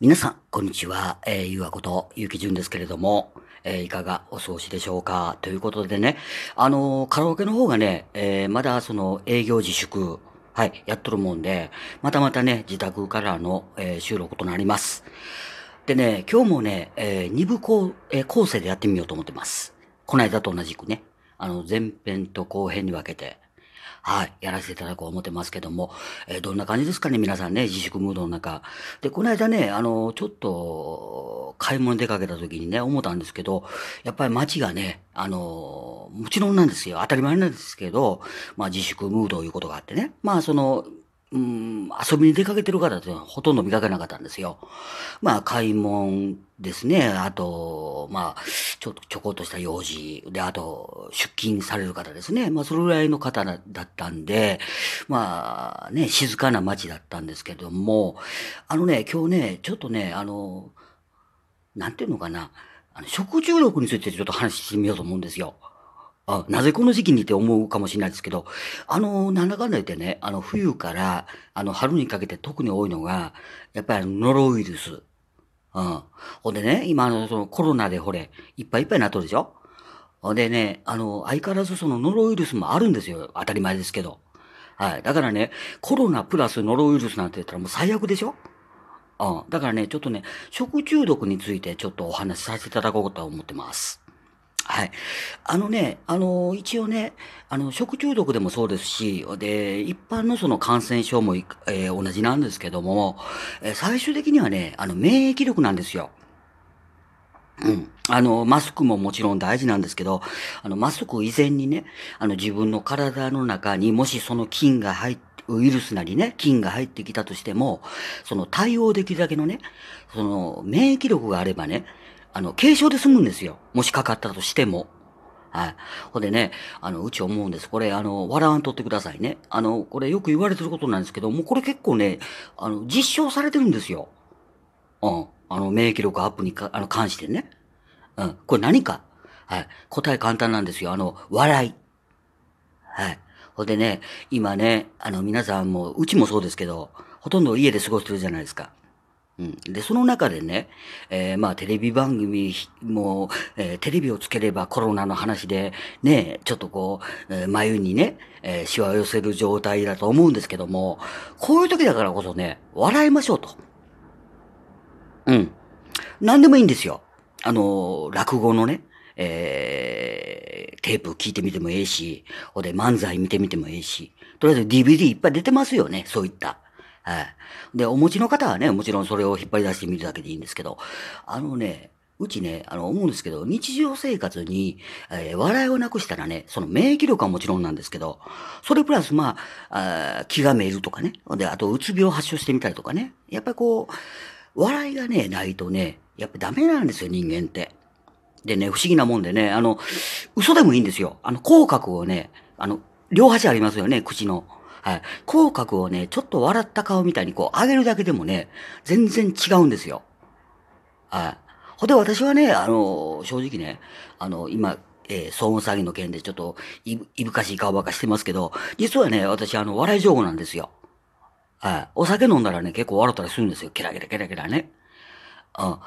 皆さん、こんにちは。えー、ゆうわこと、ゆうきじゅんですけれども、えー、いかがお過ごしでしょうか？ということでね、あのー、カラオケの方がね、えー、まだその営業自粛、はい、やっとるもんで、またまたね、自宅からの、えー、収録となります。でね、今日もね、えー、二部構,、えー、構成でやってみようと思ってます。この間と同じくね、あの、前編と後編に分けて、はい、やらせていただこう思ってますけども、えー、どんな感じですかね、皆さんね、自粛ムードの中。で、この間ね、あの、ちょっと、買い物出かけた時にね、思ったんですけど、やっぱり街がね、あの、もちろんなんですよ。当たり前なんですけど、まあ自粛ムードということがあってね。まあその、うん、遊びに出かけてる方ってほとんど見かけなかったんですよ。まあ、買い物ですね。あと、まあ、ちょっとちょこっとした用事。で、あと、出勤される方ですね。まあ、それぐらいの方だったんで、まあ、ね、静かな街だったんですけども、あのね、今日ね、ちょっとね、あの、なんていうのかな。あの食中毒についてちょっと話してみようと思うんですよ。あ、なぜこの時期にって思うかもしれないですけど、あの、なんだかんだ言ってね、あの、冬から、あの、春にかけて特に多いのが、やっぱりノロウイルス。うん。ほんでね、今、あの、そのコロナでほれ、いっぱいいっぱいなっとるでしょ？ほんでね、あの、相変わらずそのノロウイルスもあるんですよ。当たり前ですけど。はい。だからね、コロナプラスノロウイルスなんて言ったらもう最悪でしょ？うん。だからね、ちょっとね、食中毒についてちょっとお話しさせていただこうと思ってます。はい。あのね、あの、一応ね、あの、食中毒でもそうですし、で、一般のその感染症も、えー、同じなんですけども、えー、最終的にはね、あの、免疫力なんですよ。うん。あの、マスクももちろん大事なんですけど、あの、マスク以前にね、あの、自分の体の中にもしその菌が入って、ウイルスなりね、菌が入ってきたとしても、その対応できるだけのね、その免疫力があればね、あの、軽症で済むんですよ。もしかかったとしても。はい。ほんでね、あの、うち思うんです。これ、あの、笑わんとってくださいね。あの、これよく言われてることなんですけど、もうこれ結構ね、あの、実証されてるんですよ。うん。あの、免疫力アップにか、あの、関してね。うん。これ何かはい。答え簡単なんですよ。あの、笑い。はい。ほんでね、今ね、あの、皆さんも、うちもそうですけど、ほとんど家で過ごしてるじゃないですか。うん。で、その中でね、えー、まあ、テレビ番組も、えー、テレビをつければコロナの話で、ね、ちょっとこう、えー、眉にね、えー、シワを寄せる状態だと思うんですけども、こういう時だからこそね、笑いましょうと。うん。何でもいいんですよ。あの、落語のね、えー、テープ聞いてみてもええし、ほで漫才見てみてもええし、とりあえず DVD いっぱい出てますよね、そういった。はい。で、お持ちの方はね、もちろんそれを引っ張り出してみるだけでいいんですけど、あのね、うちね、あの、思うんですけど、日常生活に、えー、笑いをなくしたらね、その免疫力はもちろんなんですけど、それプラス、まあ、あ気がめいるとかね、で、あと、うつ病発症してみたりとかね、やっぱりこう、笑いがね、ないとね、やっぱダメなんですよ、人間って。でね、不思議なもんでね、あの、嘘でもいいんですよ。あの、口角をね、あの、両端ありますよね、口の。はい。口角をね、ちょっと笑った顔みたいにこう上げるだけでもね、全然違うんですよ。はい。ほんで私はね、あの、正直ね、あの、今、えー、騒音詐欺の件でちょっとい、いぶかしい顔ばかしてますけど、実はね、私あの、笑い上手なんですよ。はい。お酒飲んだらね、結構笑ったりするんですよ。ケラケラケラケラね。うん。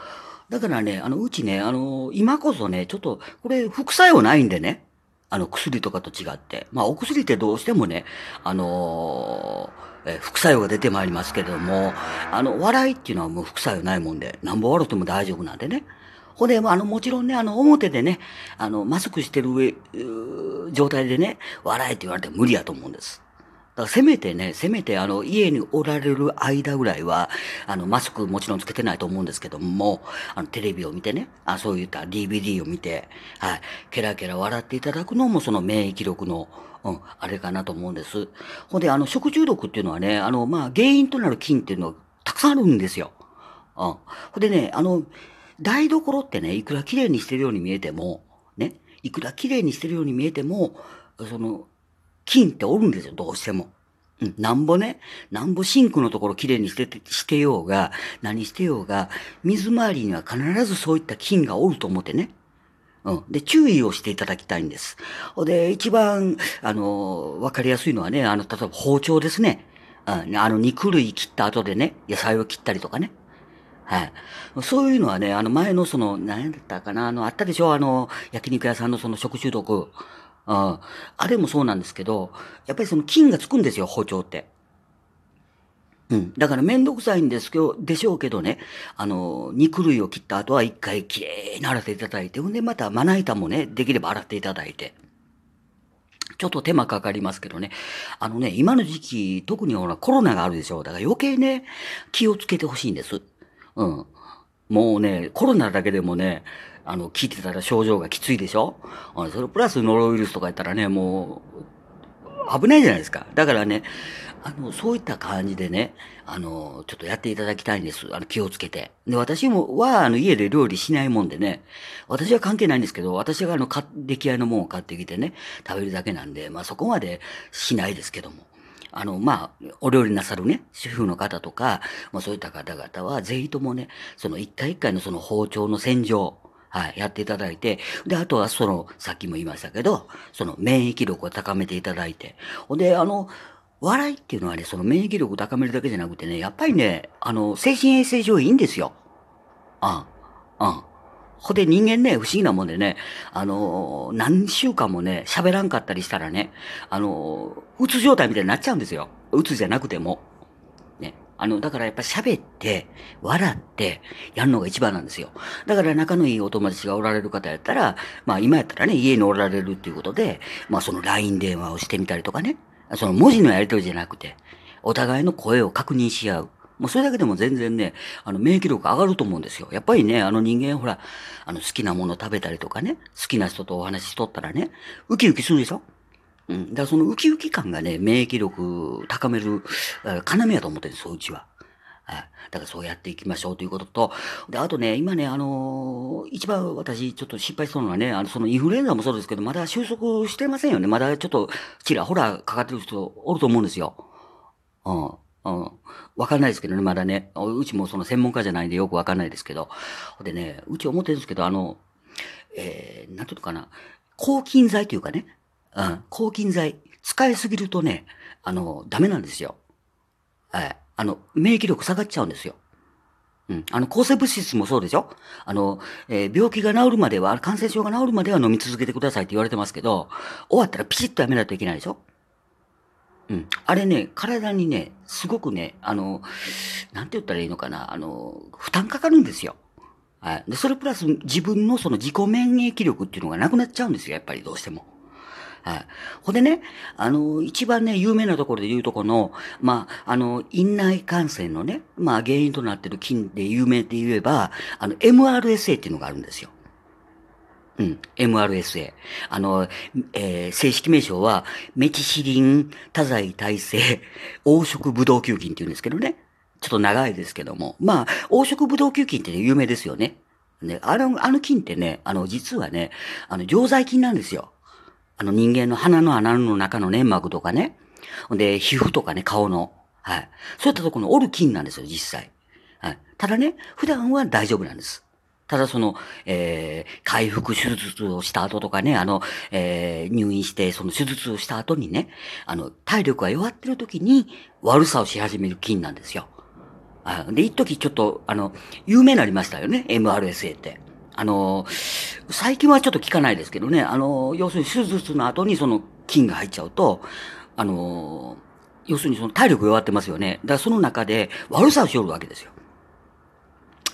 だからね、あの、うちね、あの、今こそね、ちょっと、これ、副作用ないんでね。あの、薬とかと違って。まあ、お薬ってどうしてもね、あのー、え副作用が出てまいりますけれども、あの、笑いっていうのはもう副作用ないもんで、なんぼ笑っても大丈夫なんでね。ほんで、あの、もちろんね、あの、表でね、あの、マスクしてる上、状態でね、笑えって言われて無理やと思うんです。だせめてね、せめてあの、家におられる間ぐらいは、あの、マスクもちろんつけてないと思うんですけども、あの、テレビを見てね、あそういった DVD を見て、はい、ケラケラ笑っていただくのもその免疫力の、うん、あれかなと思うんです。ほんで、あの、食中毒っていうのはね、あの、まあ、原因となる菌っていうのはたくさんあるんですよ。うん。ほんでね、あの、台所ってね、いくら綺麗にしてるように見えても、ね、いくら綺麗にしてるように見えても、その、菌っておるんですよ、どうしても。うん、なんぼね、なんぼシンクのところきれいにしてて、してようが、何してようが、水回りには必ずそういった菌がおると思ってね。うん。で、注意をしていただきたいんです。で、一番、あの、わかりやすいのはね、あの、例えば包丁ですね。うん、あの、肉類切った後でね、野菜を切ったりとかね。はい。そういうのはね、あの前のその、何だったかな、あの、あったでしょあの、焼肉屋さんのその食中毒。うん。あれもそうなんですけど、やっぱりその菌がつくんですよ、包丁って。うん。だからめんどくさいんですけど、でしょうけどね、あの、肉類を切った後は一回きれいに洗っていただいて、ほんでまたまな板もね、できれば洗っていただいて。ちょっと手間かかりますけどね。あのね、今の時期、特にほらコロナがあるでしょう。だから余計ね、気をつけてほしいんです。うん。もうね、コロナだけでもね、あの、聞いてたら症状がきついでしょ？あそれプラスノロウイルスとかやったらね、もう、危ないじゃないですか。だからね、あの、そういった感じでね、あの、ちょっとやっていただきたいんです。あの、気をつけて。で、私も、は、あの、家で料理しないもんでね、私は関係ないんですけど、私があの、出来合いのものを買ってきてね、食べるだけなんで、まあそこまでしないですけども。あの、まあ、お料理なさるね、主婦の方とか、まあそういった方々は、ぜひともね、その一回一回のその包丁の洗浄、はい、やっていただいて、で、あとはその、さっきも言いましたけど、その免疫力を高めていただいて、ほんで、あの、笑いっていうのはね、その免疫力を高めるだけじゃなくてね、やっぱりね、あの、精神衛生上いいんですよ。ああ、ああ。ほで人間ね、不思議なもんでね、あの、何週間もね、喋らんかったりしたらね、あの、うつ状態みたいになっちゃうんですよ。うつじゃなくても。あの、だからやっぱ喋って、笑って、やるのが一番なんですよ。だから仲のいいお友達がおられる方やったら、まあ今やったらね、家におられるっていうことで、まあその LINE 電話をしてみたりとかね、その文字のやりとりじゃなくて、お互いの声を確認し合う。もうそれだけでも全然ね、あの免疫力上がると思うんですよ。やっぱりね、あの人間ほら、あの好きなもの食べたりとかね、好きな人とお話ししとったらね、ウキウキするでしょ？うん。だからそのウキウキ感がね、免疫力高める、要やと思ってるんですよ、うちは。はい。だからそうやっていきましょうということと、で、あとね、今ね、あのー、一番私ちょっと心配そうなのはね、あの、そのインフルエンザもそうですけど、まだ収束してませんよね。まだちょっと、ちらほらかかってる人おると思うんですよ。うん。うん。わかんないですけどね、まだね。うちもその専門家じゃないんでよくわかんないですけど。でね、うち思ってるんですけど、あの、えー、なんていうのかな。抗菌剤というかね。うん。抗菌剤。使いすぎるとね、あの、ダメなんですよ。はい。あの、免疫力下がっちゃうんですよ。うん。あの、抗生物質もそうでしょ？あの、えー、病気が治るまでは、感染症が治るまでは飲み続けてくださいって言われてますけど、終わったらピチッとやめないといけないでしょ？うん。あれね、体にね、すごくね、あの、なんて言ったらいいのかな、あの、負担かかるんですよ。はい。で、それプラス自分のその自己免疫力っていうのがなくなっちゃうんですよ、やっぱりどうしても。はい。ほんでね、あの、一番ね、有名なところで言うとこの、まあ、あの、院内感染のね、まあ、原因となっている菌で有名で言えば、あの、MRSA っていうのがあるんですよ。うん、MRSA。あの、えー、正式名称は、メチシリン多剤耐性黄色ブドウ球菌って言うんですけどね。ちょっと長いですけども。まあ、黄色ブドウ球菌って、ね、有名ですよね。ね、あの、あの菌ってね、あの、実はね、あの、常在菌なんですよ。あの人間の鼻の穴の中の粘膜とかね。で、皮膚とかね、顔の。はい。そういったところのおる菌なんですよ、実際。はい。ただね、普段は大丈夫なんです。ただその、えー、回復手術をした後とかね、あの、えー、入院して、その手術をした後にね、あの、体力が弱ってる時に悪さをし始める菌なんですよ。で、一時ちょっと、あの、有名になりましたよね、MRSA って。あの、最近はちょっと聞かないですけどね、あの、要するに手術の後にその菌が入っちゃうと、あの、要するにその体力弱ってますよね。だからその中で悪さをしよるわけですよ。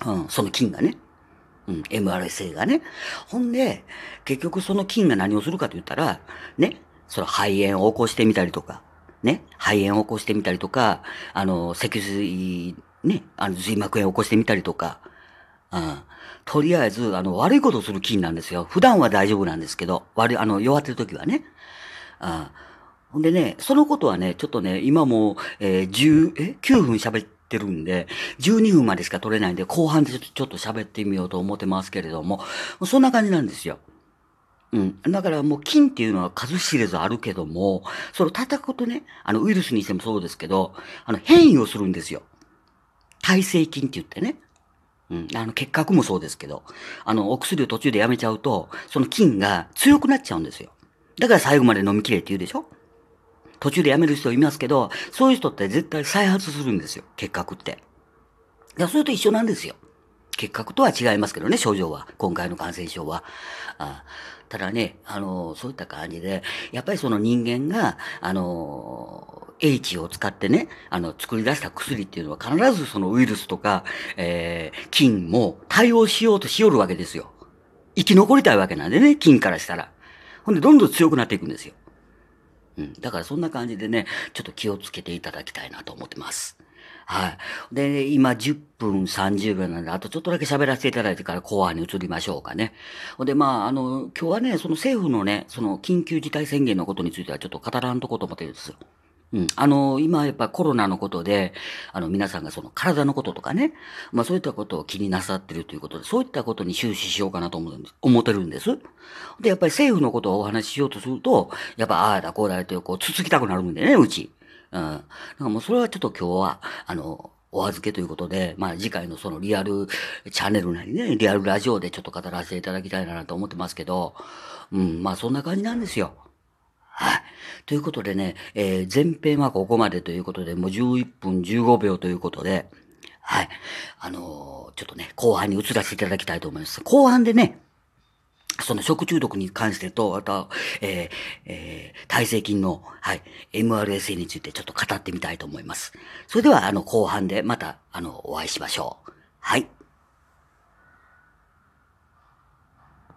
うん、その菌がね。うん、MRSA がね。ほんで、結局その菌が何をするかと言ったら、ね、その肺炎を起こしてみたりとか、ね、肺炎を起こしてみたりとか、あの、脊髄、ね、あの、髄膜炎を起こしてみたりとか、うん。とりあえず、あの、悪いことをする菌なんですよ。普段は大丈夫なんですけど、悪い、あの、弱ってる時はね。あほんでね、そのことはね、ちょっとね、今もう、えー、10、え ?9 分喋ってるんで、12分までしか取れないんで、後半でちょっと喋ってみようと思ってますけれども、そんな感じなんですよ。うん。だからもう菌っていうのは数知れずあるけども、それを叩くとね、あのウイルスにしてもそうですけど、あの変異をするんですよ。耐性菌って言ってね。うん。あの、結核もそうですけど、あの、お薬を途中でやめちゃうと、その菌が強くなっちゃうんですよ。だから最後まで飲みきれって言うでしょ？途中でやめる人いますけど、そういう人って絶対再発するんですよ。結核って。いや、それと一緒なんですよ。結核とは違いますけどね、症状は。今回の感染症は。あただね、あの、そういった感じで、やっぱりその人間が、あの、H を使ってね、あの、作り出した薬っていうのは必ずそのウイルスとか、えー、菌も対応しようとしよるわけですよ。生き残りたいわけなんでね、菌からしたら。ほんで、どんどん強くなっていくんですよ。うん。だからそんな感じでね、ちょっと気をつけていただきたいなと思ってます。はい。で、今10分30秒なんで、あとちょっとだけ喋らせていただいてから後半に移りましょうかね。ほんで、まあ、あの、今日はね、その政府のね、その緊急事態宣言のことについてはちょっと語らんとこと思ってるんですよ。うん。あの、今やっぱコロナのことで、あの、皆さんがその体のこととかね、まあそういったことを気になさってるということで、そういったことに終始しようかなと思うんです、思ってるんです。で、やっぱり政府のことをお話ししようとすると、やっぱああだこうだってこう、つつきたくなるんでね、うち。うん。だからもうそれはちょっと今日は、あの、お預けということで、まあ次回のそのリアルチャンネルなりね、リアルラジオでちょっと語らせていただきたいなと思ってますけど、うん、まあそんな感じなんですよ。はい。ということでね、えー、前編はここまでということで、もう11分15秒ということで、はい。あのー、ちょっとね、後半に移らせていただきたいと思います。後半でね、その食中毒に関してと、あと、えー、えー、耐性菌の、はい、MRSA についてちょっと語ってみたいと思います。それでは、あの、後半でまた、あの、お会いしましょう。はい。